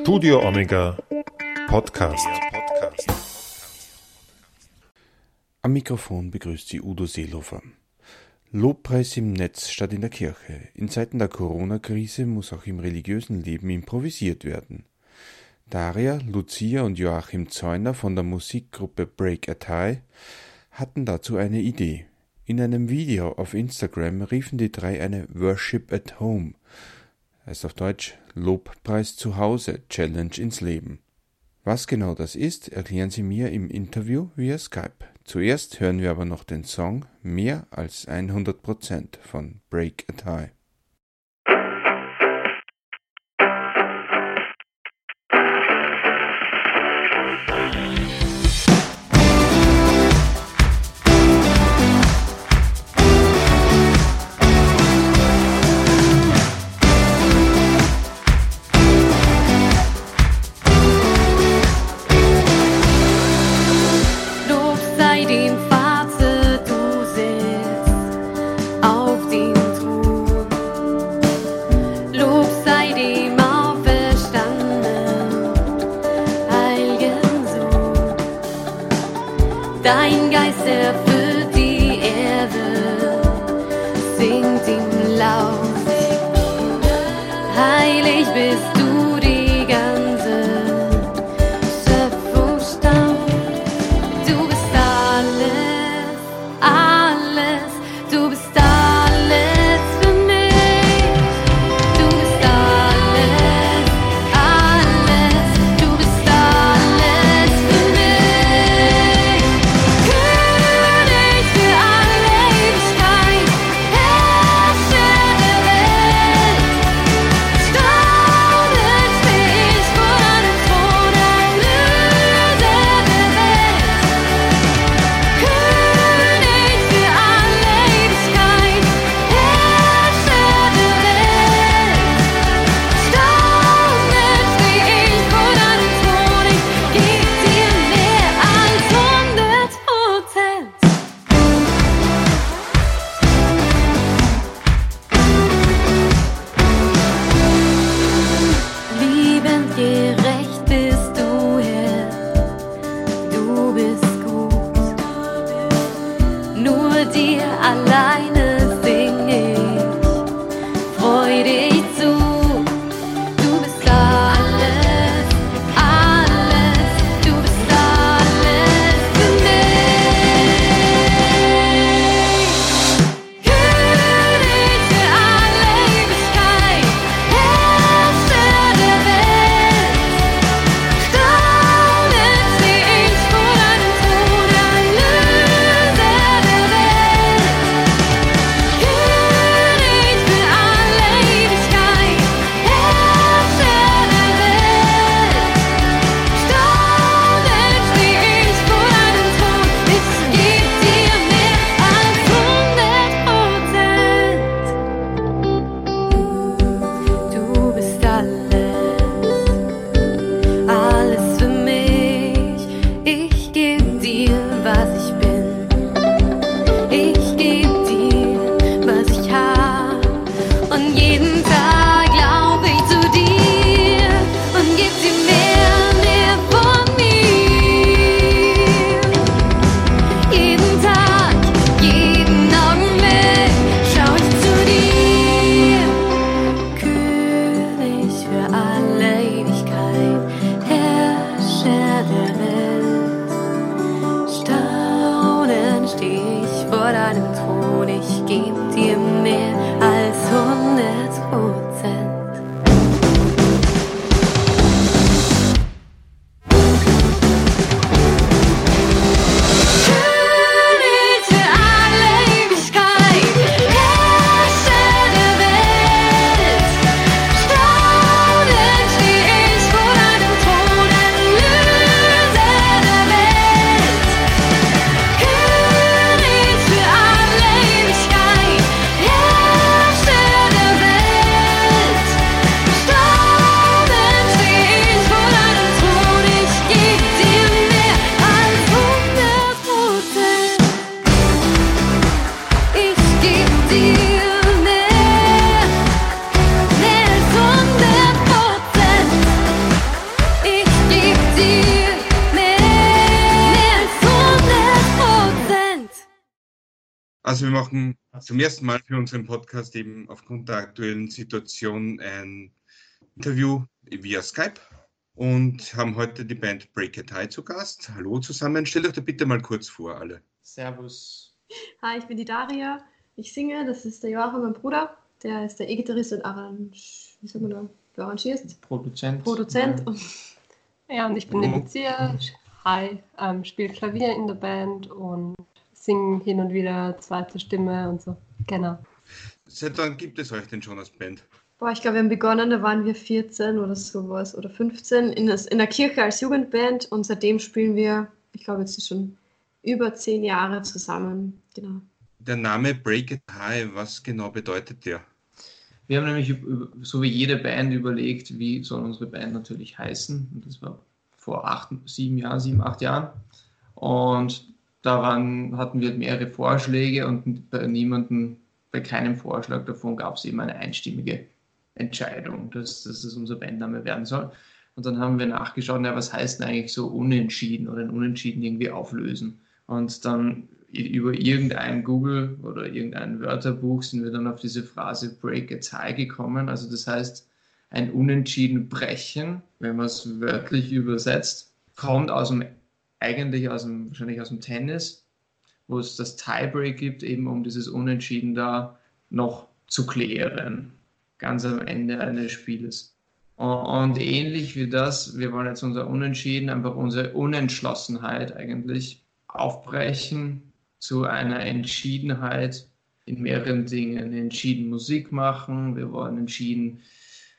Studio Omega Podcast. Am Mikrofon begrüßt Sie Udo Seelofer. Lobpreis im Netz statt in der Kirche. In Zeiten der Corona-Krise muss auch im religiösen Leben improvisiert werden. Daria, Lucia und Joachim Zeuner von der Musikgruppe Break a Tie hatten dazu eine Idee. In einem Video auf Instagram riefen die drei eine Worship at Home, heißt auf Deutsch Lobpreis zu Hause Challenge ins Leben. Was genau das ist, erklären sie mir im Interview via Skype. Zuerst hören wir aber noch den Song Mehr als 100% von Break a Tie. Also wir machen zum ersten Mal für unseren Podcast eben aufgrund der aktuellen Situation ein Interview via Skype und haben heute die Band Break a Tie zu Gast. Hallo zusammen, stellt euch da bitte mal kurz vor, alle. Servus. Hi, ich bin die Daria. Ich singe, das ist der Joachim, mein Bruder. Der ist der E-Gitarrist und Arrange, wie sagt man da? Du arrangierst? Produzent. Produzent. Ja. Und Ja, und ich bin die Lucia. Hi, ähm, spiele Klavier in der Band und singe hin und wieder zweite Stimme und so. Genau. Seit wann gibt es euch denn schon als Band? boah, ich glaube, wir haben begonnen, da waren wir 14 oder sowas oder 15 in, das, in der Kirche als Jugendband und seitdem spielen wir, ich glaube, jetzt schon über zehn Jahre zusammen. Genau. Der Name Break a Tie, was genau bedeutet der? Wir haben nämlich so wie jede Band überlegt, wie soll unsere Band natürlich heißen. Und das war vor acht, sieben Jahren, sieben, acht Jahren. Und da waren, hatten wir mehrere Vorschläge und bei niemandem, bei keinem Vorschlag davon gab es eben eine einstimmige Entscheidung, dass, dass das unser Bandname werden soll. Und dann haben wir nachgeschaut, ja, was heißt denn eigentlich so unentschieden oder ein Unentschieden irgendwie auflösen. Und dann über irgendein Google oder irgendein Wörterbuch sind wir dann auf diese Phrase Break a Tie gekommen. Also das heißt, ein Unentschieden brechen, wenn man es wörtlich übersetzt, kommt aus dem, eigentlich aus dem, wahrscheinlich aus dem Tennis, wo es das Tiebreak gibt, eben um dieses Unentschieden da noch zu klären, ganz am Ende eines Spieles. Und ähnlich wie das, wir wollen jetzt unser Unentschieden, einfach unsere Unentschlossenheit eigentlich aufbrechen zu einer Entschiedenheit in mehreren Dingen. Entschieden Musik machen, wir wollen entschieden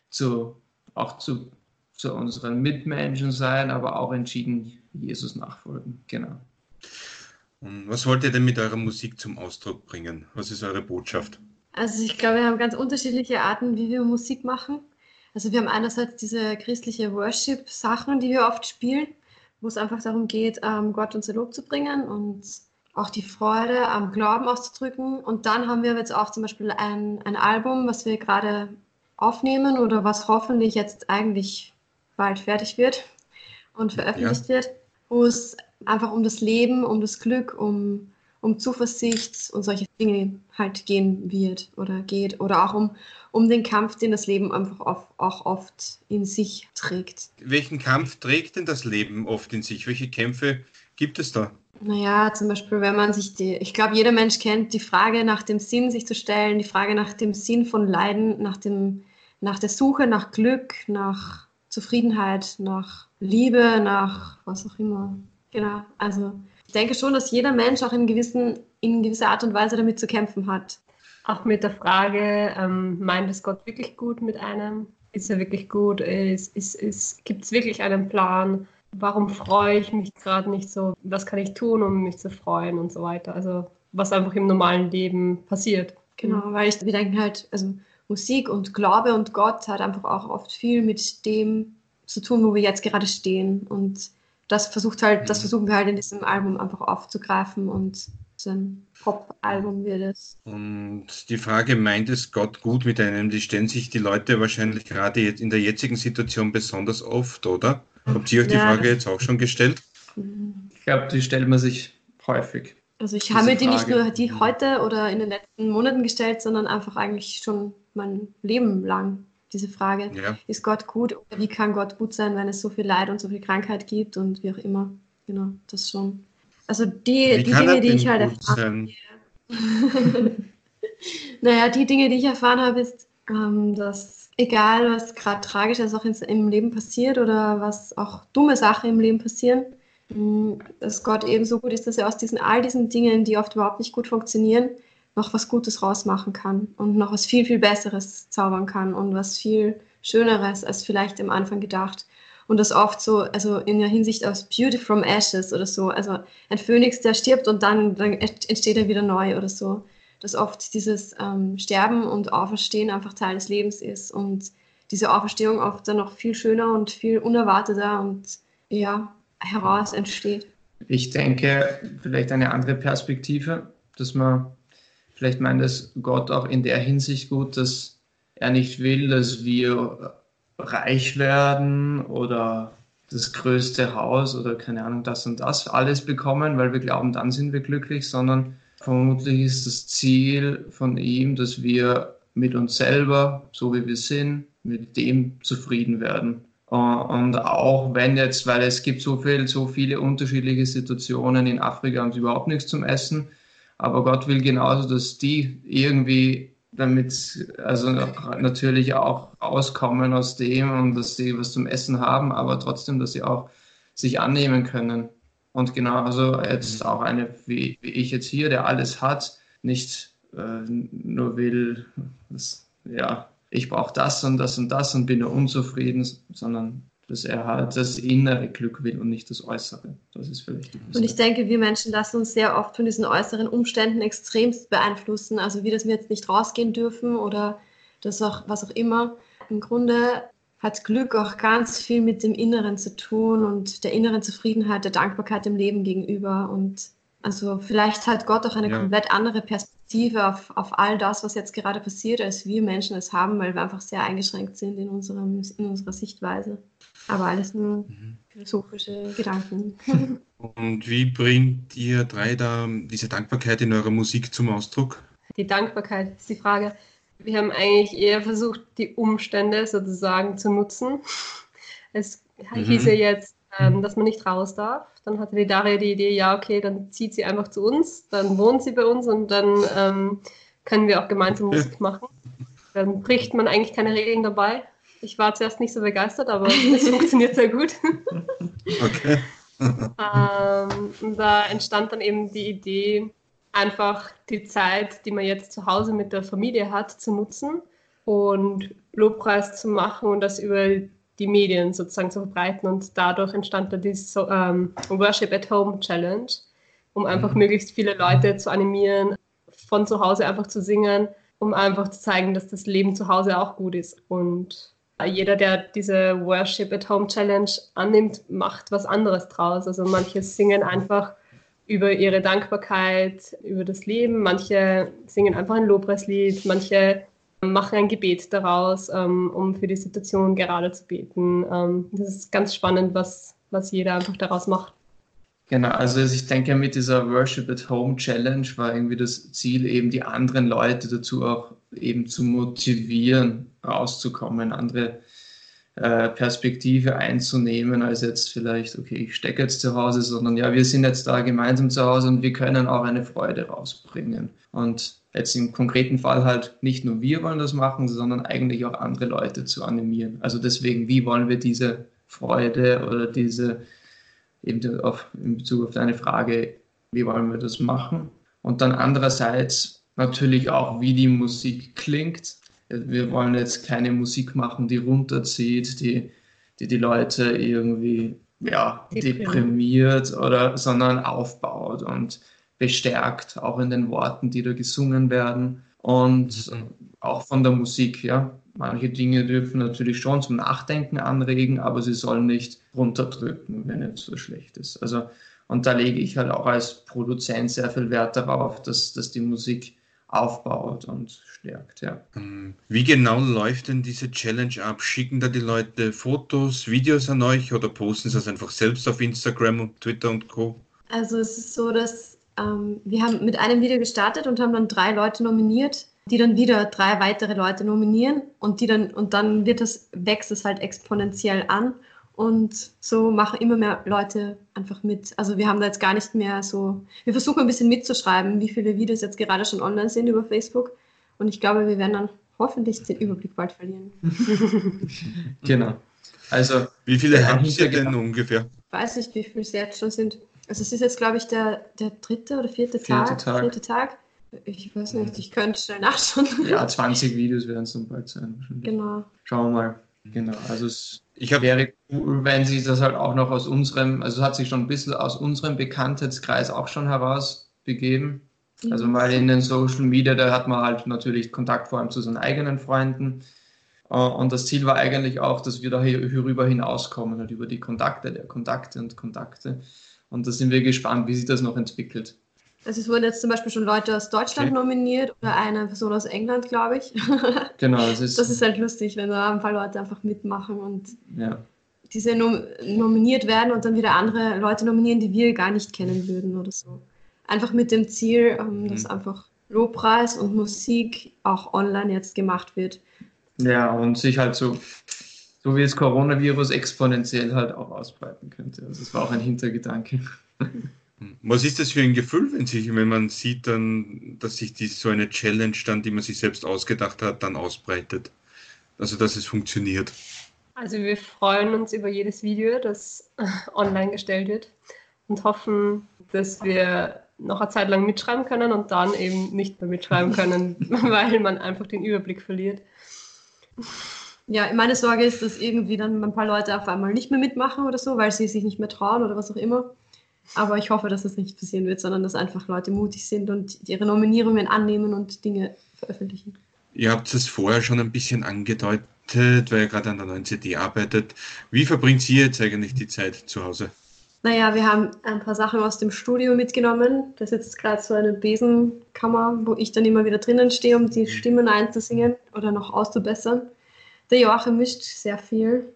zu, auch zu, zu unseren Mitmenschen sein, aber auch entschieden Jesus nachfolgen. Genau. Und was wollt ihr denn mit eurer Musik zum Ausdruck bringen? Was ist eure Botschaft? Also ich glaube, wir haben ganz unterschiedliche Arten, wie wir Musik machen. Also wir haben einerseits diese christliche Worship-Sachen, die wir oft spielen, wo es einfach darum geht, ähm, Gott unser Lob zu bringen und auch die Freude am Glauben auszudrücken. Und dann haben wir jetzt auch zum Beispiel ein, ein Album, was wir gerade aufnehmen oder was hoffentlich jetzt eigentlich bald fertig wird und veröffentlicht wird, wo es einfach um das Leben, um das Glück, um, um Zuversicht und solche Dinge halt gehen wird oder geht oder auch um, um den Kampf, den das Leben einfach oft, auch oft in sich trägt. Welchen Kampf trägt denn das Leben oft in sich? Welche Kämpfe gibt es da? Naja, zum Beispiel, wenn man sich die, ich glaube, jeder Mensch kennt die Frage nach dem Sinn sich zu stellen, die Frage nach dem Sinn von Leiden, nach, dem, nach der Suche nach Glück, nach Zufriedenheit, nach Liebe, nach was auch immer. Genau, also ich denke schon, dass jeder Mensch auch in, gewissen, in gewisser Art und Weise damit zu kämpfen hat. Auch mit der Frage, ähm, meint es Gott wirklich gut mit einem? Ist er wirklich gut? Ist, ist, ist, Gibt es wirklich einen Plan? Warum freue ich mich gerade nicht so? Was kann ich tun, um mich zu freuen und so weiter? Also was einfach im normalen Leben passiert. Genau, weil ich, wir denken halt, also Musik und Glaube und Gott hat einfach auch oft viel mit dem zu tun, wo wir jetzt gerade stehen. Und das versucht halt, das Mhm. versuchen wir halt in diesem Album einfach aufzugreifen und so ein Pop-Album wird es. Und die Frage, meint es Gott gut mit einem, die stellen sich die Leute wahrscheinlich gerade jetzt in der jetzigen Situation besonders oft, oder? Habt ihr euch die Ja, Frage das- jetzt auch schon gestellt? Ich glaube, die stellt man sich häufig. Also ich habe mir die nicht Frage. nur die heute oder in den letzten Monaten gestellt, sondern einfach eigentlich schon mein Leben lang. Diese Frage, Ja. ist Gott gut oder wie kann Gott gut sein, wenn es so viel Leid und so viel Krankheit gibt und wie auch immer. Genau, das schon. Also die, Wie die Dinge, die ich halt erfahren sein? Naja, die Dinge, die ich erfahren habe, ist, ähm, dass egal, was gerade Tragisches auch ins, im Leben passiert oder was auch dumme Sachen im Leben passieren, mh, dass Gott eben so gut ist, dass er aus diesen all diesen Dingen, die oft überhaupt nicht gut funktionieren, noch was Gutes rausmachen kann und noch was viel, viel Besseres zaubern kann und was viel Schöneres als vielleicht am Anfang gedacht. Und das oft so, also in der Hinsicht aus Beauty from Ashes oder so, also ein Phönix, der stirbt und dann, dann entsteht er wieder neu oder so dass oft dieses ähm, Sterben und Auferstehen einfach Teil des Lebens ist und diese Auferstehung oft dann noch viel schöner und viel unerwarteter und ja, heraus entsteht. Ich denke, vielleicht eine andere Perspektive, dass man vielleicht meint, dass Gott auch in der Hinsicht gut, dass er nicht will, dass wir reich werden oder das größte Haus oder keine Ahnung, das und das alles bekommen, weil wir glauben, dann sind wir glücklich, sondern vermutlich ist das Ziel von ihm, dass wir mit uns selber, so wie wir sind, mit dem zufrieden werden. Und auch wenn jetzt, weil es gibt so viel, so viele unterschiedliche Situationen in Afrika haben sie überhaupt nichts zum Essen, aber Gott will genauso, dass die irgendwie damit, also natürlich auch auskommen aus dem und dass sie was zum Essen haben, aber trotzdem, dass sie auch sich annehmen können. Und genau, also jetzt auch eine wie, wie ich jetzt hier, der alles hat, nicht äh, nur will, das, ja, ich brauche das und das und das und bin nur unzufrieden, sondern dass er halt das innere Glück will und nicht das äußere. Das ist vielleicht Und ich denke, wir Menschen lassen uns sehr oft von diesen äußeren Umständen extremst beeinflussen. Also wie, dass wir jetzt nicht rausgehen dürfen oder das auch, was auch immer. Im Grunde hat Glück auch ganz viel mit dem Inneren zu tun und der inneren Zufriedenheit, der Dankbarkeit dem Leben gegenüber. Und also vielleicht hat Gott auch eine ja. komplett andere Perspektive auf, auf all das, was jetzt gerade passiert, als wir Menschen es haben, weil wir einfach sehr eingeschränkt sind in, unserem, in unserer Sichtweise. Aber alles nur mhm. philosophische Gedanken. Und wie bringt ihr drei da diese Dankbarkeit in eurer Musik zum Ausdruck? Die Dankbarkeit ist die Frage. Wir haben eigentlich eher versucht, die Umstände sozusagen zu nutzen. Es mhm. hieß ja jetzt, ähm, dass man nicht raus darf. Dann hatte die Daria die Idee, ja, okay, dann zieht sie einfach zu uns, dann wohnt sie bei uns und dann ähm, können wir auch gemeinsam Musik machen. Dann bricht man eigentlich keine Regeln dabei. Ich war zuerst nicht so begeistert, aber es funktioniert sehr gut. Okay. ähm, da entstand dann eben die Idee, einfach die Zeit, die man jetzt zu Hause mit der Familie hat, zu nutzen und Lobpreis zu machen und das über die Medien sozusagen zu verbreiten. Und dadurch entstand dann die so, ähm, Worship at Home Challenge, um einfach mhm. möglichst viele Leute zu animieren, von zu Hause einfach zu singen, um einfach zu zeigen, dass das Leben zu Hause auch gut ist. Und jeder, der diese Worship at Home Challenge annimmt, macht was anderes draus. Also manche singen einfach über ihre Dankbarkeit, über das Leben. Manche singen einfach ein Lobpreislied, manche machen ein Gebet daraus, ähm, um für die Situation gerade zu beten. Ähm, das ist ganz spannend, was, was jeder einfach daraus macht. Genau, also ich denke, mit dieser Worship at Home Challenge war irgendwie das Ziel, eben die anderen Leute dazu auch eben zu motivieren, rauszukommen, andere äh, Perspektive einzunehmen, als jetzt vielleicht, okay, ich stecke jetzt zu Hause, sondern ja, wir sind jetzt da gemeinsam zu Hause und wir können auch eine Freude rausbringen. Und jetzt im konkreten Fall halt nicht nur wir wollen das machen, sondern eigentlich auch andere Leute zu animieren. Also deswegen, wie wollen wir diese Freude oder diese, eben auf, in Bezug auf deine Frage, wie wollen wir das machen? Und dann andererseits natürlich auch, wie die Musik klingt wir wollen jetzt keine Musik machen, die runterzieht, die die, die Leute irgendwie ja, deprimiert oder, sondern aufbaut und bestärkt, auch in den Worten, die da gesungen werden und mhm. auch von der Musik, ja. Manche Dinge dürfen natürlich schon zum Nachdenken anregen, aber sie sollen nicht runterdrücken, wenn es so schlecht ist. Also, und da lege ich halt auch als Produzent sehr viel Wert darauf, dass, dass die Musik aufbaut und stärkt. Ja. Ähm, wie genau läuft denn diese Challenge ab? Schicken da die Leute Fotos, Videos an euch oder posten sie das einfach selbst auf Instagram und Twitter und Co? Also es ist so, dass ähm, wir haben mit einem Video gestartet und haben dann drei Leute nominiert, die dann wieder drei weitere Leute nominieren und die dann und dann wird das wächst es halt exponentiell an und so machen immer mehr Leute einfach mit. Also wir haben da jetzt gar nicht mehr so, wir versuchen ein bisschen mitzuschreiben, wie viele Videos jetzt gerade schon online sind über Facebook. Und ich glaube, wir werden dann hoffentlich den Überblick bald verlieren. genau. Also wie viele haben Sie denn ungefähr? Ich weiß nicht, wie viele es jetzt schon sind. Also es ist jetzt, glaube ich, der, der dritte oder vierte, vierte Tag, Tag. Vierte Tag. Ich weiß nicht, ich könnte schnell nachschauen. Ja, 20 Videos werden es dann bald sein. Genau. Schauen wir mal. Genau, also es ich hab, wäre cool, wenn sie das halt auch noch aus unserem, also hat sich schon ein bisschen aus unserem Bekanntheitskreis auch schon herausbegeben. Mhm. Also mal in den Social Media, da hat man halt natürlich Kontakt vor allem zu seinen eigenen Freunden. Äh, und das Ziel war eigentlich auch, dass wir da hierüber hinauskommen, halt über die Kontakte der Kontakte und Kontakte. Und da sind wir gespannt, wie sich das noch entwickelt. Also es wurden jetzt zum Beispiel schon Leute aus Deutschland okay. nominiert oder eine Person aus England, glaube ich. genau, das ist, das ist halt lustig, wenn da ein paar Leute einfach mitmachen und ja. diese nom nominiert werden und dann wieder andere Leute nominieren, die wir gar nicht kennen würden oder so. einfach mit dem Ziel, ähm, dass Mhm. einfach Lobpreis und Musik auch online jetzt gemacht wird. Ja, und sich halt so, so wie das Coronavirus exponentiell halt auch ausbreiten könnte. Also das war auch ein Hintergedanke. Was ist das für ein Gefühl, wenn, sich, wenn man sieht, dann, dass sich die, so eine Challenge dann, die man sich selbst ausgedacht hat, dann ausbreitet? Also, dass es funktioniert. Also wir freuen uns über jedes Video, das online gestellt wird und hoffen, dass wir noch eine Zeit lang mitschreiben können und dann eben nicht mehr mitschreiben können, weil man einfach den Überblick verliert. Ja, meine Sorge ist, dass irgendwie dann ein paar Leute auf einmal nicht mehr mitmachen oder so, weil sie sich nicht mehr trauen oder was auch immer. Aber ich hoffe, dass das nicht passieren wird, sondern dass einfach Leute mutig sind und ihre Nominierungen annehmen und Dinge veröffentlichen. Ihr habt es vorher schon ein bisschen angedeutet, weil ihr gerade an der neuen CD arbeitet. Wie verbringt ihr jetzt eigentlich die Zeit zu Hause? Naja, wir haben ein paar Sachen aus dem Studio mitgenommen. Da sitzt gerade so eine Besenkammer, wo ich dann immer wieder drinnen stehe, um die Stimmen einzusingen oder noch auszubessern. Der Joachim mischt sehr viel.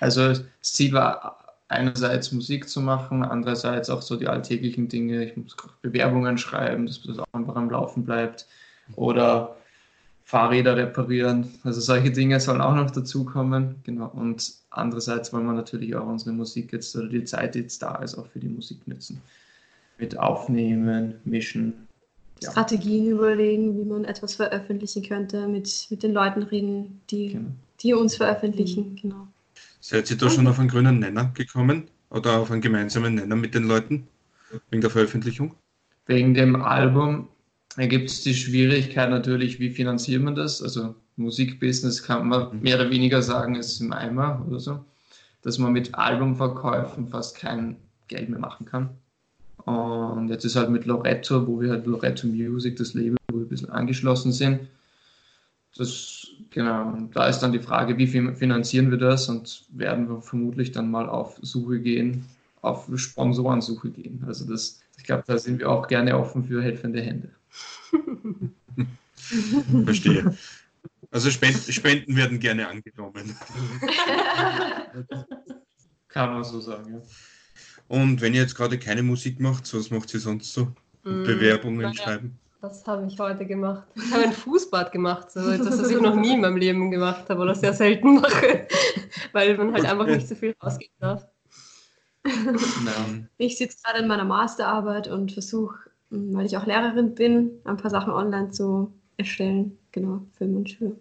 Also das Ziel war einerseits Musik zu machen, andererseits auch so die alltäglichen Dinge. Ich muss Bewerbungen schreiben, dass das auch einfach am Laufen bleibt. Oder Fahrräder reparieren. Also solche Dinge sollen auch noch dazukommen. Genau. Und andererseits wollen wir natürlich auch unsere Musik jetzt oder die Zeit, die jetzt da ist, auch für die Musik nutzen. Mit Aufnehmen, Mischen. Ja. Strategien überlegen, wie man etwas veröffentlichen könnte, mit, mit den Leuten reden, die, Genau. die uns veröffentlichen. Genau. Seid ihr da schon auf einen grünen Nenner gekommen? Oder auf einen gemeinsamen Nenner mit den Leuten? Wegen der Veröffentlichung? Wegen dem Album ergibt es die Schwierigkeit natürlich, wie finanziert man das? Also Musikbusiness kann man mehr oder weniger sagen, ist im Eimer oder so, dass man mit Albumverkäufen fast kein Geld mehr machen kann. Und jetzt ist halt mit Loretto, wo wir halt Loretto Music, das Label, wo wir ein bisschen angeschlossen sind. Das, genau, da ist dann die Frage, wie fin- finanzieren wir das und werden wir vermutlich dann mal auf Suche gehen, auf Sponsorensuche gehen. Also das, ich glaube, da sind wir auch gerne offen für helfende Hände. Verstehe. Also Spenden, Spenden werden gerne angenommen. Kann man so sagen, ja. Und wenn ihr jetzt gerade keine Musik macht, was macht ihr sonst so? Mm, Bewerbungen naja, schreiben? Das habe ich heute gemacht. Ich habe ein Fußbad gemacht, so etwas, was ich noch nie in meinem Leben gemacht habe oder sehr selten mache, weil man halt einfach nicht so viel rausgehen darf. Ich sitze gerade in meiner Masterarbeit und versuche, mh, weil ich auch Lehrerin bin, ein paar Sachen online zu erstellen. Genau, für Mundschule.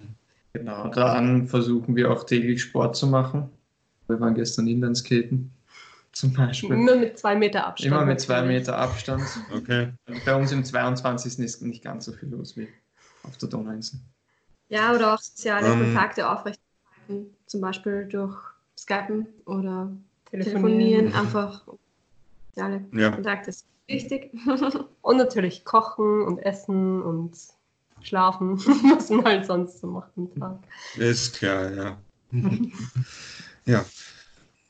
Genau, dann versuchen wir auch täglich Sport zu machen. Wir waren gestern Inlineskaten zum Beispiel. Immer mit zwei Meter Abstand. Immer mit zwei. Meter Abstand. Okay. Bei uns im 22. ist nicht ganz so viel los wie auf der Donauinsel. Ja, oder auch soziale Ähm. Kontakte aufrechterhalten, zum Beispiel durch Skypen oder Telefonieren. Telefonieren. Einfach soziale Ja. Kontakte ist wichtig. Und natürlich kochen und essen und schlafen, was man halt sonst so macht am Tag. Ist klar, ja. ja.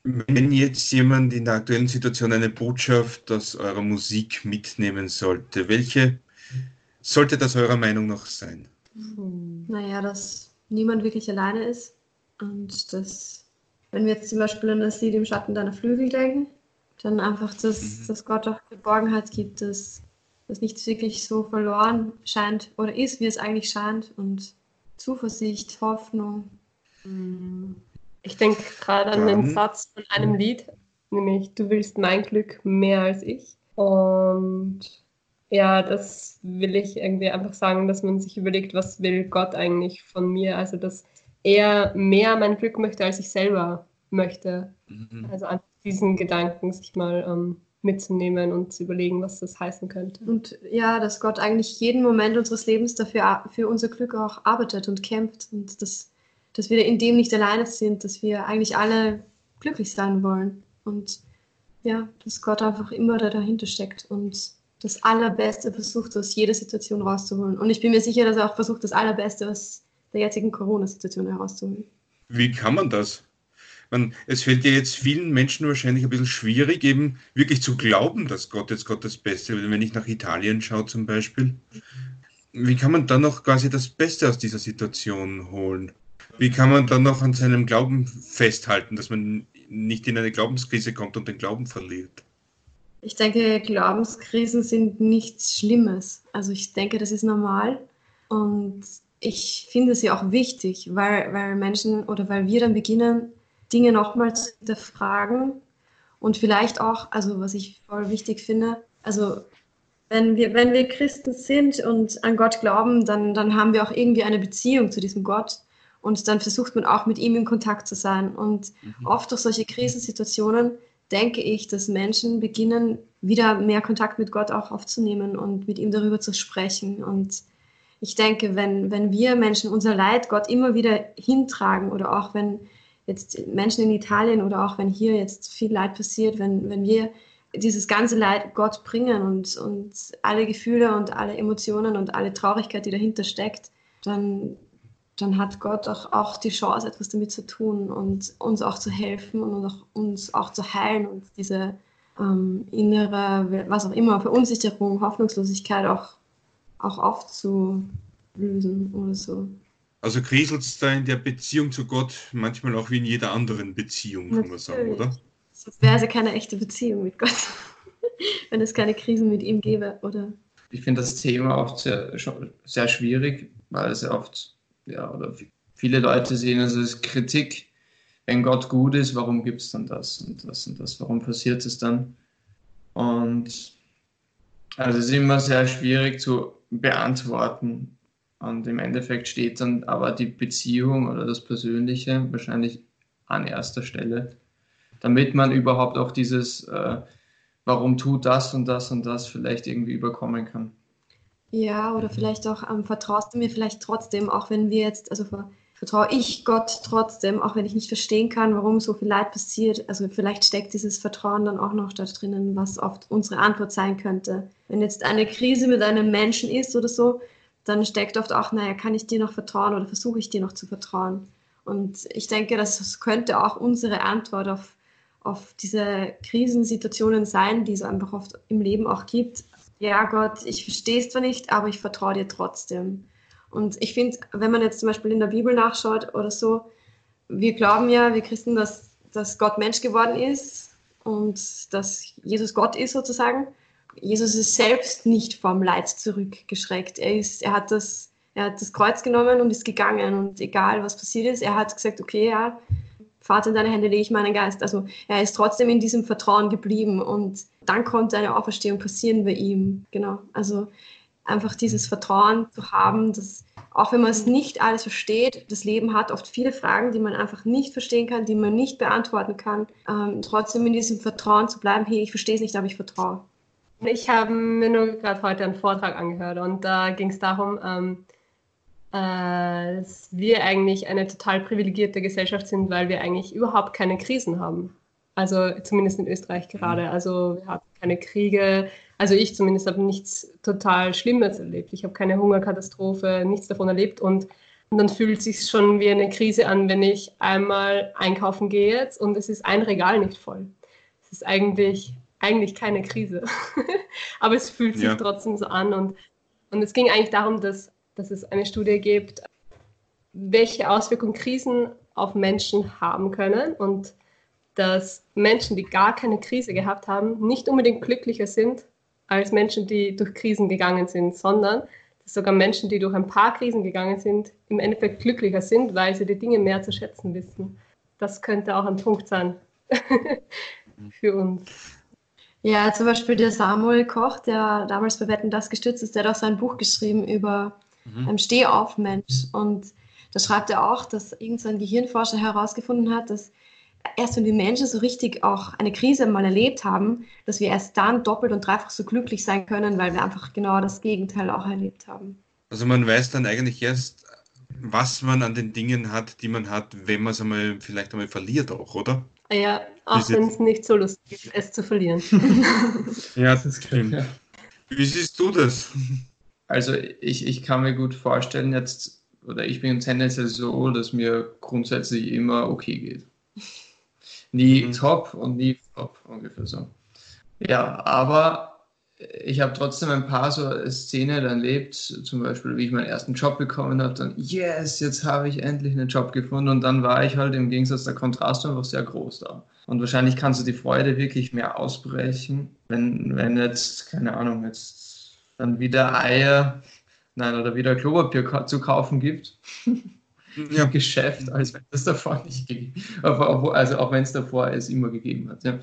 Wenn jetzt jemand in der aktuellen Situation eine Botschaft aus eurer Musik mitnehmen sollte, welche sollte das eurer Meinung nach sein? Hm. Naja, dass niemand wirklich alleine ist und dass, wenn wir jetzt zum Beispiel an das Lied im Schatten deiner Flügel denken, dann einfach, dass, Mhm. dass Gott auch Geborgenheit gibt, dass das nichts wirklich so verloren scheint oder ist, wie es eigentlich scheint und Zuversicht, Hoffnung. Hm. Ich denke gerade an den Satz von einem Lied, nämlich Du willst mein Glück mehr als ich. Und ja, das will ich irgendwie einfach sagen, dass man sich überlegt, was will Gott eigentlich von mir? Also, dass er mehr mein Glück möchte, als ich selber möchte. Mhm. Also einfach diesen Gedanken sich mal ähm, mitzunehmen und zu überlegen, was das heißen könnte. Und ja, dass Gott eigentlich jeden Moment unseres Lebens dafür für unser Glück auch arbeitet und kämpft und dass, dass wir in dem nicht alleine sind, dass wir eigentlich alle glücklich sein wollen. Und ja, dass Gott einfach immer da dahinter steckt und das Allerbeste versucht, aus jeder Situation rauszuholen. Und ich bin mir sicher, dass er auch versucht, das Allerbeste aus der jetzigen Corona-Situation herauszuholen. Wie kann man das? Man, es fällt ja jetzt vielen Menschen wahrscheinlich ein bisschen schwierig, eben wirklich zu glauben, dass Gott jetzt Gott das Beste will. Wenn ich nach Italien schaue zum Beispiel, wie kann man dann noch quasi das Beste aus dieser Situation holen? Wie kann man dann noch an seinem Glauben festhalten, dass man nicht in eine Glaubenskrise kommt und den Glauben verliert? Ich denke, Glaubenskrisen sind nichts Schlimmes. Also ich denke, das ist normal und ich finde sie auch wichtig, weil, weil Menschen oder weil wir dann beginnen, Dinge nochmal zu hinterfragen und vielleicht auch, also was ich voll wichtig finde, also wenn wir, wenn wir Christen sind und an Gott glauben, dann, dann haben wir auch irgendwie eine Beziehung zu diesem Gott und dann versucht man auch mit ihm in Kontakt zu sein. Und mhm. oft durch solche Krisensituationen denke ich, dass Menschen beginnen, wieder mehr Kontakt mit Gott auch aufzunehmen und mit ihm darüber zu sprechen. Und ich denke, wenn, wenn wir Menschen unser Leid Gott immer wieder hintragen oder auch wenn jetzt Menschen in Italien oder auch wenn hier jetzt viel Leid passiert, wenn, wenn wir dieses ganze Leid Gott bringen und, und alle Gefühle und alle Emotionen und alle Traurigkeit, die dahinter steckt, dann, dann hat Gott auch, auch die Chance, etwas damit zu tun und uns auch zu helfen und auch, uns auch zu heilen und diese ähm, innere, was auch immer, Verunsicherung, Hoffnungslosigkeit auch, auch aufzulösen oder so. Also kriselt es da in der Beziehung zu Gott manchmal auch wie in jeder anderen Beziehung, kann man sagen, oder? Sonst wäre es ja keine echte Beziehung mit Gott, wenn es keine Krisen mit ihm gäbe, oder? Ich finde das Thema oft sehr, sehr schwierig, weil es ja oft, ja, oder viele Leute sehen es als Kritik. Wenn Gott gut ist, warum gibt es dann das und das und das? Warum passiert es dann? Und also es ist immer sehr schwierig zu beantworten, und im Endeffekt steht dann aber die Beziehung oder das Persönliche wahrscheinlich an erster Stelle, damit man überhaupt auch dieses, äh, warum tut das und das und das vielleicht irgendwie überkommen kann. Ja, oder vielleicht auch, ähm, vertraust du mir vielleicht trotzdem, auch wenn wir jetzt, also vertraue ich Gott trotzdem, auch wenn ich nicht verstehen kann, warum so viel Leid passiert. Also vielleicht steckt dieses Vertrauen dann auch noch da drinnen, was oft unsere Antwort sein könnte. Wenn jetzt eine Krise mit einem Menschen ist oder so, dann steckt oft auch, naja, kann ich dir noch vertrauen oder versuche ich dir noch zu vertrauen? Und ich denke, das könnte auch unsere Antwort auf, auf diese Krisensituationen sein, die es einfach oft im Leben auch gibt. Ja, Gott, ich verstehe es zwar nicht, aber ich vertraue dir trotzdem. Und ich finde, wenn man jetzt zum Beispiel in der Bibel nachschaut oder so, wir glauben ja, wir Christen, dass, dass Gott Mensch geworden ist und dass Jesus Gott ist sozusagen. Jesus ist selbst nicht vom Leid zurückgeschreckt. Er, ist, er, hat das, er hat das Kreuz genommen und ist gegangen. Und egal, was passiert ist, er hat gesagt, okay, ja, Vater, in deine Hände lege ich meinen Geist. Also er ist trotzdem in diesem Vertrauen geblieben. Und dann konnte eine Auferstehung passieren bei ihm. Genau. Also einfach dieses Vertrauen zu haben, dass auch wenn man es nicht alles versteht, das Leben hat oft viele Fragen, die man einfach nicht verstehen kann, die man nicht beantworten kann, ähm, trotzdem in diesem Vertrauen zu bleiben, hey, ich verstehe es nicht, aber ich vertraue. Ich habe mir nur gerade heute einen Vortrag angehört und da ging es darum, ähm, äh, dass wir eigentlich eine total privilegierte Gesellschaft sind, weil wir eigentlich überhaupt keine Krisen haben. Also zumindest in Österreich gerade. Mhm. Also wir haben keine Kriege. Also ich zumindest habe nichts total Schlimmes erlebt. Ich habe keine Hungerkatastrophe, nichts davon erlebt und und dann fühlt es sich schon wie eine Krise an, wenn ich einmal einkaufen gehe jetzt und es ist ein Regal nicht voll. Es ist eigentlich eigentlich keine Krise. Aber es fühlt sich ja. trotzdem so an. Und, und es ging eigentlich darum, dass, dass es eine Studie gibt, welche Auswirkungen Krisen auf Menschen haben können und dass Menschen, die gar keine Krise gehabt haben, nicht unbedingt glücklicher sind als Menschen, die durch Krisen gegangen sind, sondern dass sogar Menschen, die durch ein paar Krisen gegangen sind, im Endeffekt glücklicher sind, weil sie die Dinge mehr zu schätzen wissen. Das könnte auch ein Punkt sein für uns. Ja, zum Beispiel der Samuel Koch, der damals bei Wetten das gestützt ist, der hat auch sein Buch geschrieben über mhm. ähm, Stehaufmensch. Und da schreibt er auch, dass irgendein Gehirnforscher herausgefunden hat, dass erst wenn die Menschen so richtig auch eine Krise mal erlebt haben, dass wir erst dann doppelt und dreifach so glücklich sein können, weil wir einfach genau das Gegenteil auch erlebt haben. Also man weiß dann eigentlich erst, was man an den Dingen hat, die man hat, wenn man es einmal vielleicht einmal verliert auch, oder? Ja, auch wenn es nicht so lustig ist, es zu verlieren. ja, das stimmt. Ja. Wie siehst du das? Also ich, ich kann mir gut vorstellen jetzt, oder ich bin tendenziell so, dass mir grundsätzlich immer okay geht. Nie mhm. top und nie top, ungefähr so. Ja, aber ich habe trotzdem ein paar so Szenen erlebt, zum Beispiel, wie ich meinen ersten Job bekommen habe, dann, yes, jetzt habe ich endlich einen Job gefunden und dann war ich halt im Gegensatz der Kontrast einfach sehr groß da. Und wahrscheinlich kannst du die Freude wirklich mehr ausbrechen, wenn, wenn jetzt, keine Ahnung, jetzt dann wieder Eier, nein, oder wieder Klopapier zu kaufen gibt. Ja. im Geschäft, als wenn es davor nicht gegeben Also auch wenn es davor es immer gegeben hat. Ja.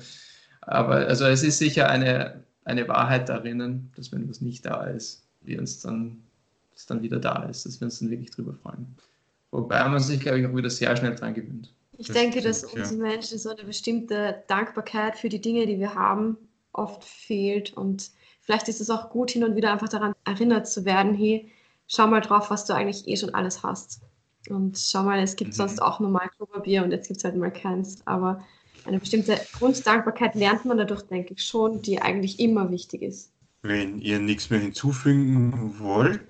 Aber also es ist sicher eine, eine Wahrheit darin, dass wenn was nicht da ist, wir uns dann, es dann wieder da ist, dass wir uns dann wirklich drüber freuen. Wobei man sich, glaube ich, auch wieder sehr schnell dran gewöhnt. Ich denke, dass uns Menschen so eine bestimmte Dankbarkeit für die Dinge, die wir haben, oft fehlt. Und vielleicht ist es auch gut, hin und wieder einfach daran erinnert zu werden, hey, schau mal drauf, was du eigentlich eh schon alles hast. Und schau mal, es gibt mhm. sonst auch normal Klopapier und jetzt gibt es halt mal keins. Aber eine bestimmte Grunddankbarkeit lernt man dadurch, denke ich, schon, die eigentlich immer wichtig ist. Wenn ihr nichts mehr hinzufügen wollt,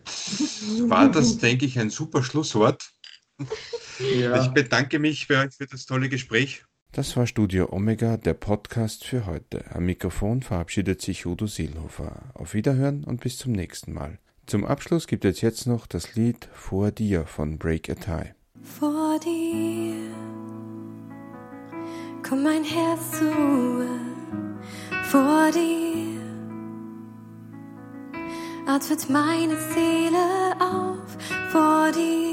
war das, denke ich, ein super Schlusswort. Ja. Ich bedanke mich für euch für das tolle Gespräch. Das war Studio Omega, der Podcast für heute. Am Mikrofon verabschiedet sich Udo Seelhofer. Auf Wiederhören und bis zum nächsten Mal. Zum Abschluss gibt es jetzt noch das Lied Vor dir von Break a Tie. Vor dir komm mein Herz Ruhe. Vor dir atmet meine Seele auf. Vor dir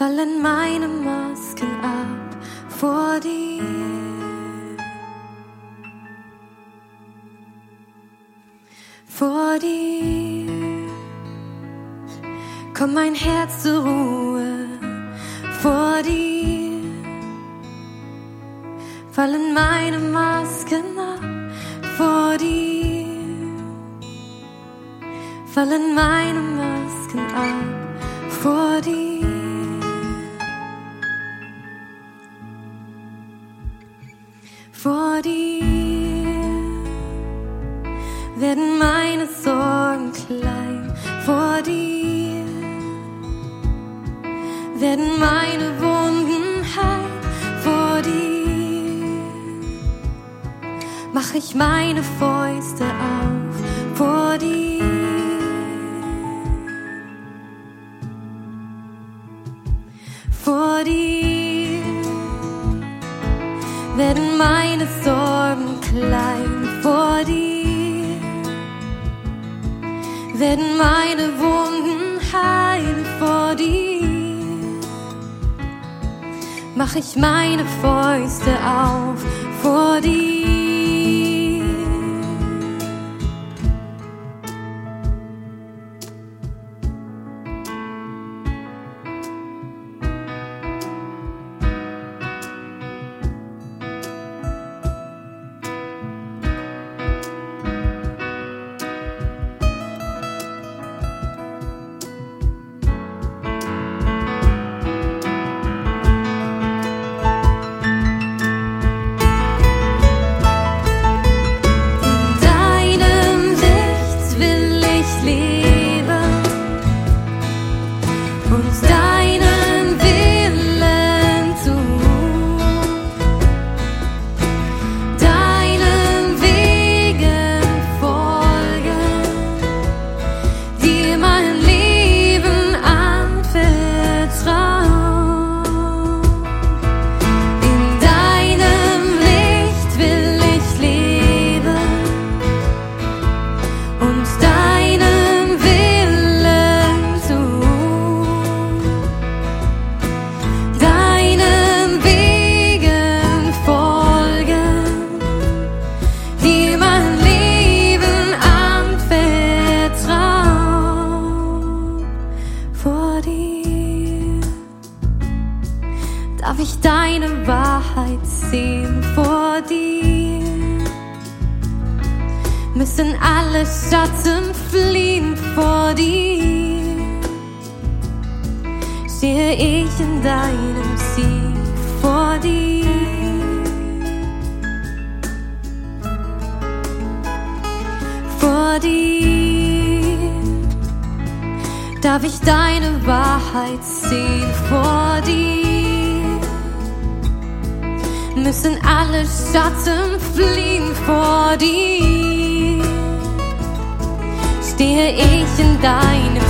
fallen meine Masken ab vor dir. Vor dir komm mein Herz zur Ruhe. Vor dir fallen meine Masken ab. Vor dir fallen meine Masken ab. Vor dir. Mach ich meine Fäuste auf. Vor dir. Vor dir werden meine Sorgen klein vor dir, werden meine Wunden heil vor dir. Mach ich meine Fäuste auf vor dir. darf ich deine Wahrheit sehen vor dir. Müssen alle Schatten fliehen vor dir. Stehe ich in deinem Sieg vor dir. Vor dir darf ich deine Wahrheit sehen vor dir müssen alle Schatten fliehen vor dir. Stehe ich in deinem